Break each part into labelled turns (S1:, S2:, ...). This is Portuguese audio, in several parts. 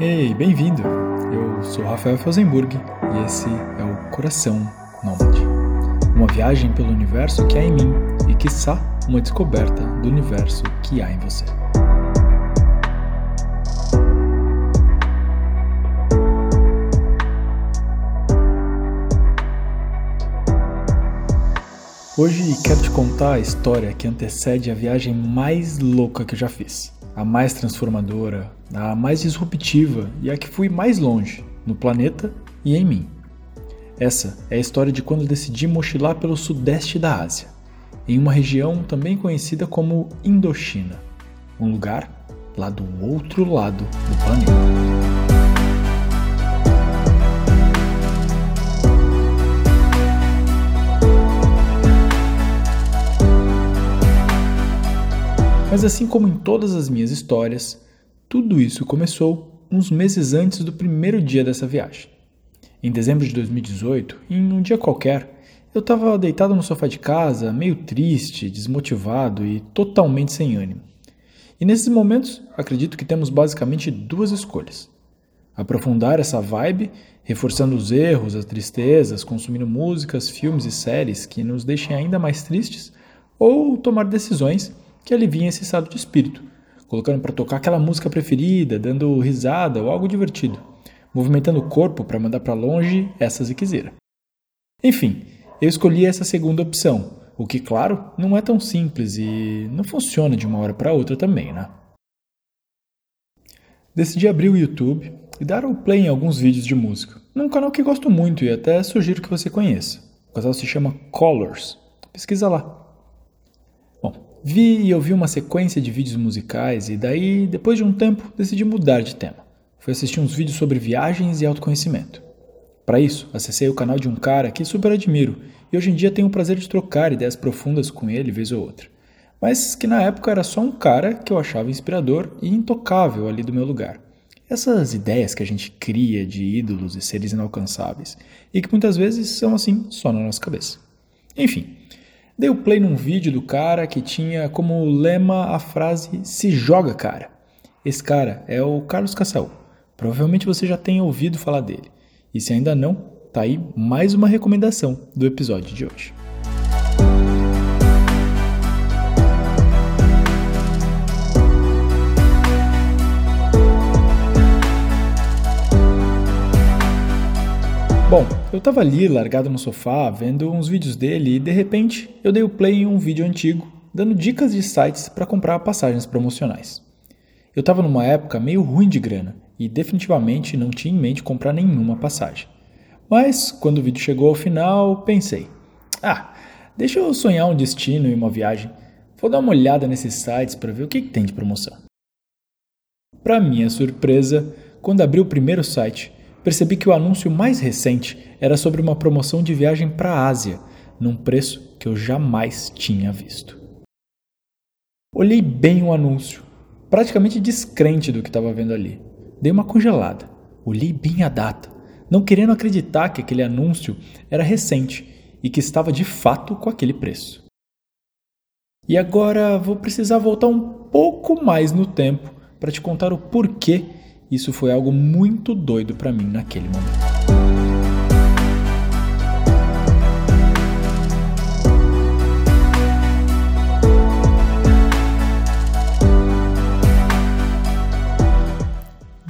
S1: Ei, bem-vindo! Eu sou Rafael Felsenburg e esse é o Coração Nômade. Uma viagem pelo universo que há em mim e, quiçá, uma descoberta do universo que há em você. Hoje quero te contar a história que antecede a viagem mais louca que eu já fiz. A mais transformadora, a mais disruptiva e a que fui mais longe, no planeta e em mim. Essa é a história de quando decidi mochilar pelo sudeste da Ásia, em uma região também conhecida como Indochina, um lugar lá do outro lado do planeta. Mas assim como em todas as minhas histórias, tudo isso começou uns meses antes do primeiro dia dessa viagem. Em dezembro de 2018, em um dia qualquer, eu estava deitado no sofá de casa, meio triste, desmotivado e totalmente sem ânimo. E nesses momentos, acredito que temos basicamente duas escolhas: aprofundar essa vibe, reforçando os erros, as tristezas, consumindo músicas, filmes e séries que nos deixem ainda mais tristes, ou tomar decisões que aliviem esse estado de espírito, colocando para tocar aquela música preferida, dando risada ou algo divertido, movimentando o corpo para mandar para longe essa ziquezeira. Enfim, eu escolhi essa segunda opção, o que, claro, não é tão simples e não funciona de uma hora para outra também, né? Decidi abrir o YouTube e dar o play em alguns vídeos de música, num canal que gosto muito e até sugiro que você conheça. O canal se chama Colors. Pesquisa lá. Vi e ouvi uma sequência de vídeos musicais e daí, depois de um tempo, decidi mudar de tema. Fui assistir uns vídeos sobre viagens e autoconhecimento. Para isso, acessei o canal de um cara que super admiro e hoje em dia tenho o prazer de trocar ideias profundas com ele vez ou outra. Mas que na época era só um cara que eu achava inspirador e intocável ali do meu lugar. Essas ideias que a gente cria de ídolos e seres inalcançáveis e que muitas vezes são assim só na nossa cabeça. Enfim, Dei o play num vídeo do cara que tinha como lema a frase se joga, cara. Esse cara é o Carlos Cassel. Provavelmente você já tenha ouvido falar dele. E se ainda não, tá aí mais uma recomendação do episódio de hoje. Bom, eu tava ali largado no sofá vendo uns vídeos dele e de repente eu dei o play em um vídeo antigo dando dicas de sites para comprar passagens promocionais. Eu tava numa época meio ruim de grana e definitivamente não tinha em mente comprar nenhuma passagem. Mas quando o vídeo chegou ao final, pensei: ah, deixa eu sonhar um destino e uma viagem. Vou dar uma olhada nesses sites para ver o que, que tem de promoção. Para minha surpresa, quando abri o primeiro site, percebi que o anúncio mais recente era sobre uma promoção de viagem para a Ásia, num preço que eu jamais tinha visto. Olhei bem o anúncio, praticamente descrente do que estava vendo ali. Dei uma congelada, olhei bem a data, não querendo acreditar que aquele anúncio era recente e que estava de fato com aquele preço. E agora vou precisar voltar um pouco mais no tempo para te contar o porquê isso foi algo muito doido para mim naquele momento.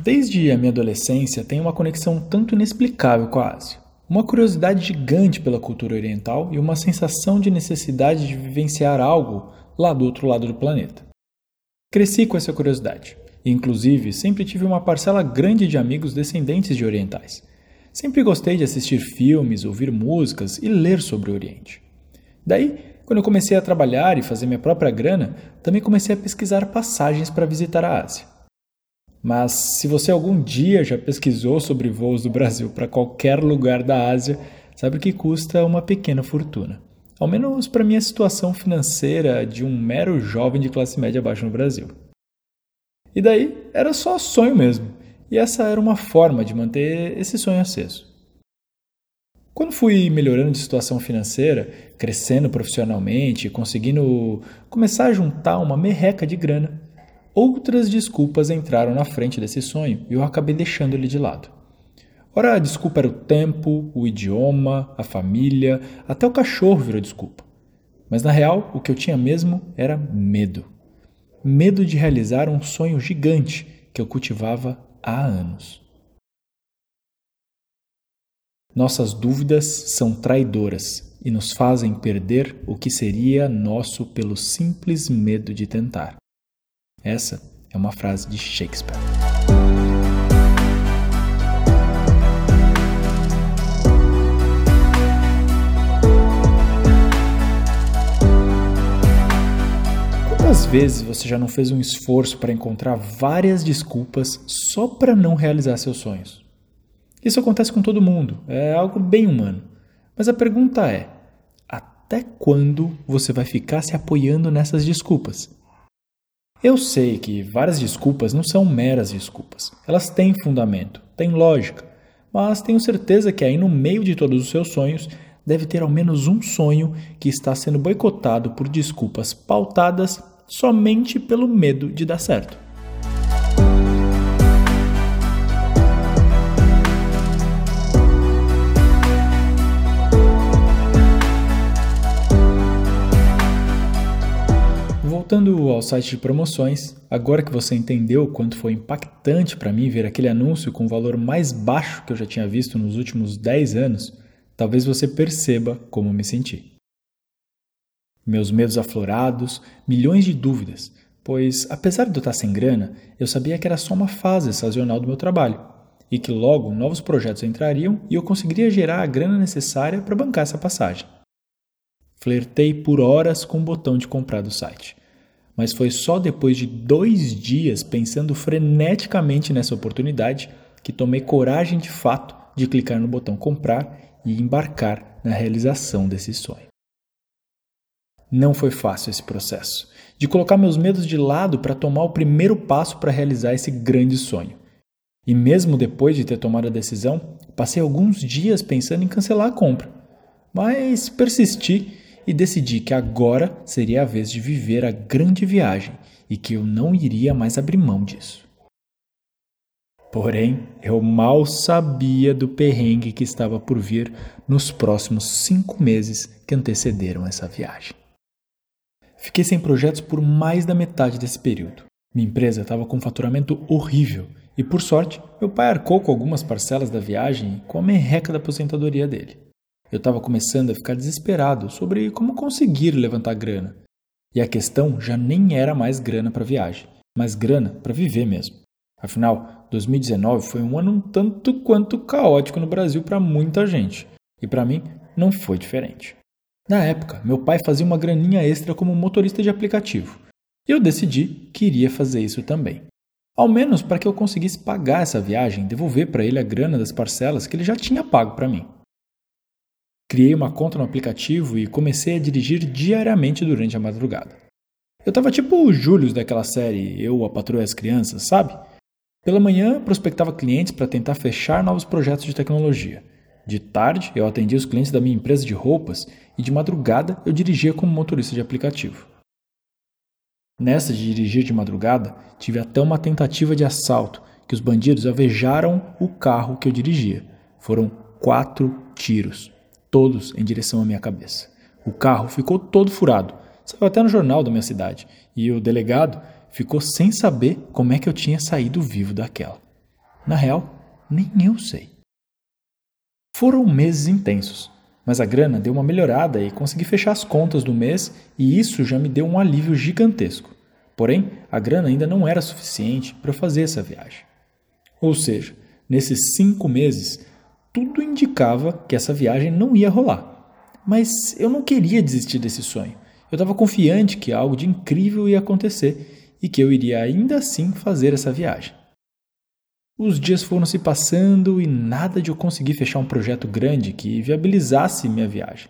S1: Desde a minha adolescência, tenho uma conexão tanto inexplicável com a Ásia. Uma curiosidade gigante pela cultura oriental e uma sensação de necessidade de vivenciar algo lá do outro lado do planeta. Cresci com essa curiosidade. Inclusive, sempre tive uma parcela grande de amigos descendentes de orientais. Sempre gostei de assistir filmes, ouvir músicas e ler sobre o Oriente. Daí, quando eu comecei a trabalhar e fazer minha própria grana, também comecei a pesquisar passagens para visitar a Ásia. Mas se você algum dia já pesquisou sobre voos do Brasil para qualquer lugar da Ásia, sabe que custa uma pequena fortuna. Ao menos para minha situação financeira de um mero jovem de classe média baixa no Brasil. E daí era só sonho mesmo. E essa era uma forma de manter esse sonho aceso. Quando fui melhorando de situação financeira, crescendo profissionalmente, conseguindo começar a juntar uma merreca de grana, outras desculpas entraram na frente desse sonho e eu acabei deixando ele de lado. Ora, a desculpa era o tempo, o idioma, a família, até o cachorro virou desculpa. Mas na real, o que eu tinha mesmo era medo. Medo de realizar um sonho gigante que eu cultivava há anos. Nossas dúvidas são traidoras e nos fazem perder o que seria nosso pelo simples medo de tentar. Essa é uma frase de Shakespeare. Quantas vezes você já não fez um esforço para encontrar várias desculpas só para não realizar seus sonhos? Isso acontece com todo mundo, é algo bem humano. Mas a pergunta é: até quando você vai ficar se apoiando nessas desculpas? Eu sei que várias desculpas não são meras desculpas. Elas têm fundamento, têm lógica. Mas tenho certeza que aí no meio de todos os seus sonhos deve ter ao menos um sonho que está sendo boicotado por desculpas pautadas somente pelo medo de dar certo. Voltando ao site de promoções, agora que você entendeu o quanto foi impactante para mim ver aquele anúncio com o valor mais baixo que eu já tinha visto nos últimos 10 anos, talvez você perceba como me senti meus medos aflorados, milhões de dúvidas, pois, apesar de eu estar sem grana, eu sabia que era só uma fase sazonal do meu trabalho e que logo novos projetos entrariam e eu conseguiria gerar a grana necessária para bancar essa passagem. Flertei por horas com o botão de comprar do site, mas foi só depois de dois dias pensando freneticamente nessa oportunidade que tomei coragem de fato de clicar no botão comprar e embarcar na realização desse sonho. Não foi fácil esse processo, de colocar meus medos de lado para tomar o primeiro passo para realizar esse grande sonho. E mesmo depois de ter tomado a decisão, passei alguns dias pensando em cancelar a compra. Mas persisti e decidi que agora seria a vez de viver a grande viagem e que eu não iria mais abrir mão disso. Porém, eu mal sabia do perrengue que estava por vir nos próximos cinco meses que antecederam essa viagem. Fiquei sem projetos por mais da metade desse período. Minha empresa estava com um faturamento horrível e, por sorte, meu pai arcou com algumas parcelas da viagem com a merreca da aposentadoria dele. Eu estava começando a ficar desesperado sobre como conseguir levantar grana. E a questão já nem era mais grana para viagem, mas grana para viver mesmo. Afinal, 2019 foi um ano um tanto quanto caótico no Brasil para muita gente, e para mim não foi diferente. Na época, meu pai fazia uma graninha extra como motorista de aplicativo. E eu decidi que iria fazer isso também. Ao menos para que eu conseguisse pagar essa viagem e devolver para ele a grana das parcelas que ele já tinha pago para mim. Criei uma conta no aplicativo e comecei a dirigir diariamente durante a madrugada. Eu tava tipo o Július daquela série Eu, a Patroa e as Crianças, sabe? Pela manhã, prospectava clientes para tentar fechar novos projetos de tecnologia. De tarde, eu atendia os clientes da minha empresa de roupas e de madrugada eu dirigia como motorista de aplicativo. Nessa de dirigir de madrugada, tive até uma tentativa de assalto que os bandidos alvejaram o carro que eu dirigia. Foram quatro tiros, todos em direção à minha cabeça. O carro ficou todo furado, saiu até no jornal da minha cidade, e o delegado ficou sem saber como é que eu tinha saído vivo daquela. Na real, nem eu sei. Foram meses intensos, mas a grana deu uma melhorada e consegui fechar as contas do mês e isso já me deu um alívio gigantesco. Porém, a grana ainda não era suficiente para fazer essa viagem. Ou seja, nesses cinco meses, tudo indicava que essa viagem não ia rolar. Mas eu não queria desistir desse sonho. Eu estava confiante que algo de incrível ia acontecer e que eu iria ainda assim fazer essa viagem. Os dias foram se passando e nada de eu conseguir fechar um projeto grande que viabilizasse minha viagem.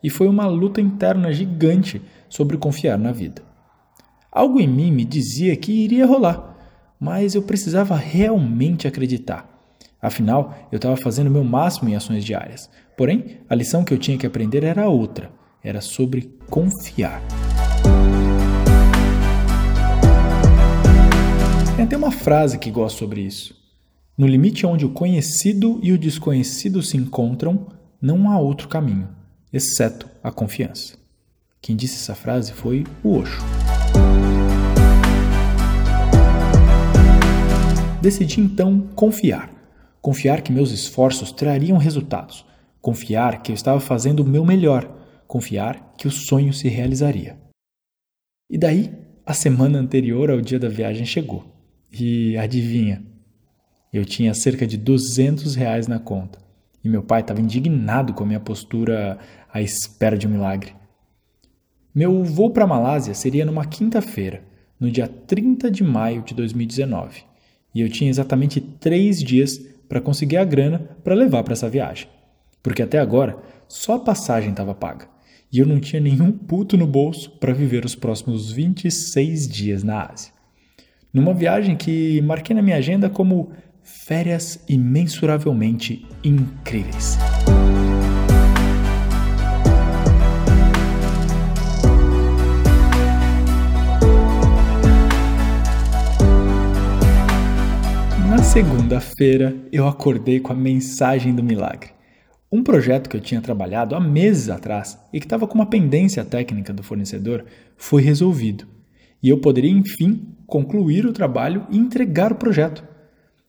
S1: E foi uma luta interna gigante sobre confiar na vida. Algo em mim me dizia que iria rolar, mas eu precisava realmente acreditar. Afinal, eu estava fazendo o meu máximo em ações diárias. Porém, a lição que eu tinha que aprender era outra: era sobre confiar. Até uma frase que gosto sobre isso. No limite onde o conhecido e o desconhecido se encontram, não há outro caminho, exceto a confiança. Quem disse essa frase foi o Osho. Decidi então confiar. Confiar que meus esforços trariam resultados. Confiar que eu estava fazendo o meu melhor. Confiar que o sonho se realizaria. E daí, a semana anterior ao dia da viagem chegou. E adivinha? Eu tinha cerca de 200 reais na conta. E meu pai estava indignado com a minha postura à espera de um milagre. Meu voo para a Malásia seria numa quinta-feira, no dia 30 de maio de 2019 e eu tinha exatamente três dias para conseguir a grana para levar para essa viagem. Porque até agora só a passagem estava paga e eu não tinha nenhum puto no bolso para viver os próximos 26 dias na Ásia. Numa viagem que marquei na minha agenda como férias imensuravelmente incríveis. segunda-feira, eu acordei com a mensagem do milagre. Um projeto que eu tinha trabalhado há meses atrás e que estava com uma pendência técnica do fornecedor foi resolvido. E eu poderia, enfim, concluir o trabalho e entregar o projeto.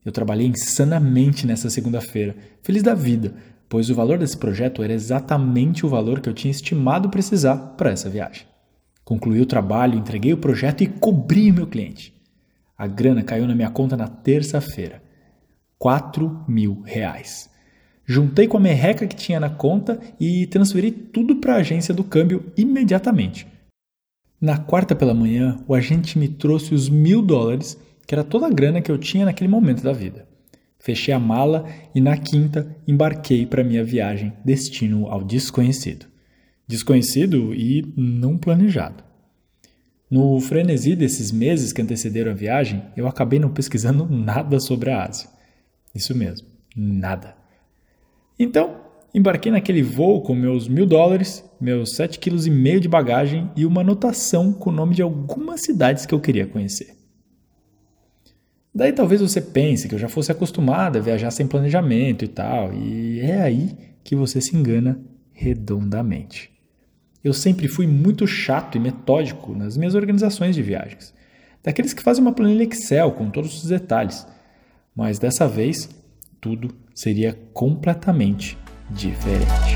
S1: Eu trabalhei insanamente nessa segunda-feira, feliz da vida, pois o valor desse projeto era exatamente o valor que eu tinha estimado precisar para essa viagem. Concluí o trabalho, entreguei o projeto e cobri o meu cliente. A grana caiu na minha conta na terça-feira. 4 mil reais. Juntei com a merreca que tinha na conta e transferi tudo para a agência do câmbio imediatamente. Na quarta pela manhã, o agente me trouxe os mil dólares, que era toda a grana que eu tinha naquele momento da vida. Fechei a mala e na quinta embarquei para minha viagem destino ao desconhecido. Desconhecido e não planejado. No frenesi desses meses que antecederam a viagem, eu acabei não pesquisando nada sobre a Ásia. Isso mesmo, nada. Então, embarquei naquele voo com meus mil dólares, meus sete quilos e meio de bagagem e uma anotação com o nome de algumas cidades que eu queria conhecer. Daí talvez você pense que eu já fosse acostumado a viajar sem planejamento e tal, e é aí que você se engana redondamente. Eu sempre fui muito chato e metódico nas minhas organizações de viagens. Daqueles que fazem uma planilha Excel com todos os detalhes. Mas dessa vez, tudo seria completamente diferente.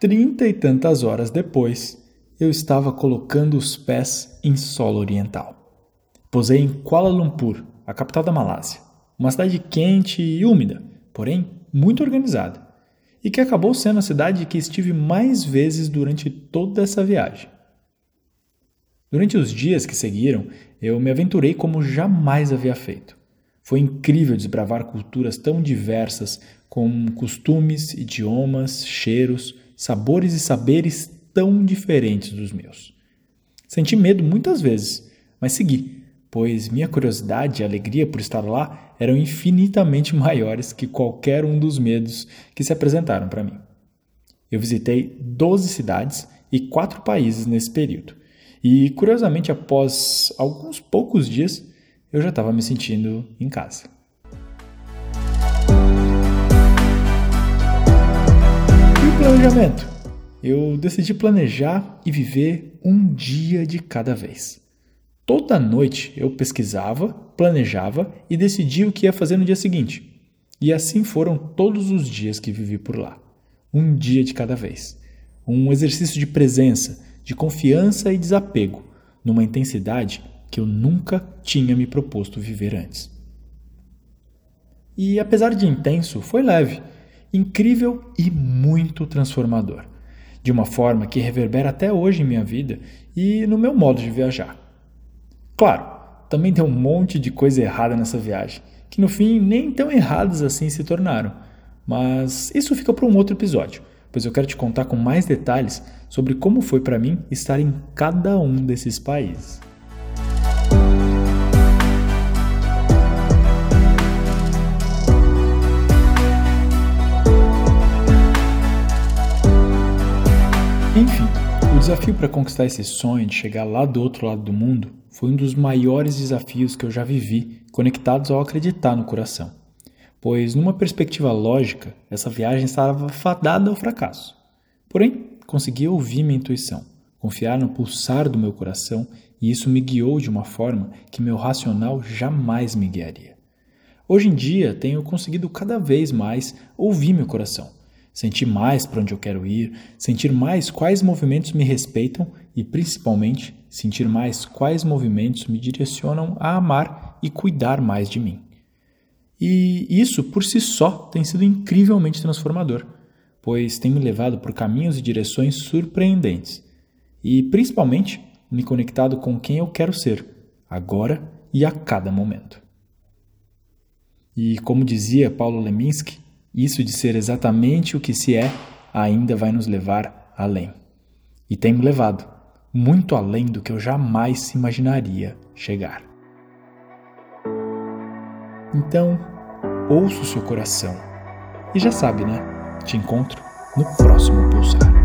S1: Trinta e tantas horas depois, eu estava colocando os pés em solo oriental. Posei em Kuala Lumpur, a capital da Malásia, uma cidade quente e úmida, porém muito organizada, e que acabou sendo a cidade que estive mais vezes durante toda essa viagem. Durante os dias que seguiram, eu me aventurei como jamais havia feito. Foi incrível desbravar culturas tão diversas, com costumes, idiomas, cheiros, sabores e saberes tão diferentes dos meus. Senti medo muitas vezes, mas segui, pois minha curiosidade e alegria por estar lá eram infinitamente maiores que qualquer um dos medos que se apresentaram para mim. Eu visitei 12 cidades e quatro países nesse período, e curiosamente, após alguns poucos dias, eu já estava me sentindo em casa. E o planejamento? eu decidi planejar e viver um dia de cada vez. Toda noite eu pesquisava, planejava e decidia o que ia fazer no dia seguinte. E assim foram todos os dias que vivi por lá. Um dia de cada vez. Um exercício de presença, de confiança e desapego, numa intensidade que eu nunca tinha me proposto viver antes. E apesar de intenso, foi leve, incrível e muito transformador de uma forma que reverbera até hoje em minha vida e no meu modo de viajar. Claro, também tem um monte de coisa errada nessa viagem, que no fim nem tão erradas assim se tornaram. Mas isso fica para um outro episódio, pois eu quero te contar com mais detalhes sobre como foi para mim estar em cada um desses países. Enfim, o desafio para conquistar esse sonho de chegar lá do outro lado do mundo foi um dos maiores desafios que eu já vivi, conectados ao acreditar no coração. Pois, numa perspectiva lógica, essa viagem estava fadada ao fracasso. Porém, consegui ouvir minha intuição, confiar no pulsar do meu coração e isso me guiou de uma forma que meu racional jamais me guiaria. Hoje em dia, tenho conseguido cada vez mais ouvir meu coração, sentir mais para onde eu quero ir, sentir mais quais movimentos me respeitam e, principalmente, sentir mais quais movimentos me direcionam a amar e cuidar mais de mim. E isso, por si só, tem sido incrivelmente transformador, pois tem me levado por caminhos e direções surpreendentes e, principalmente, me conectado com quem eu quero ser, agora e a cada momento. E como dizia Paulo Leminski, isso de ser exatamente o que se é ainda vai nos levar além. E tem me levado muito além do que eu jamais imaginaria chegar. Então, ouça o seu coração. E já sabe, né? Te encontro no próximo pulsar.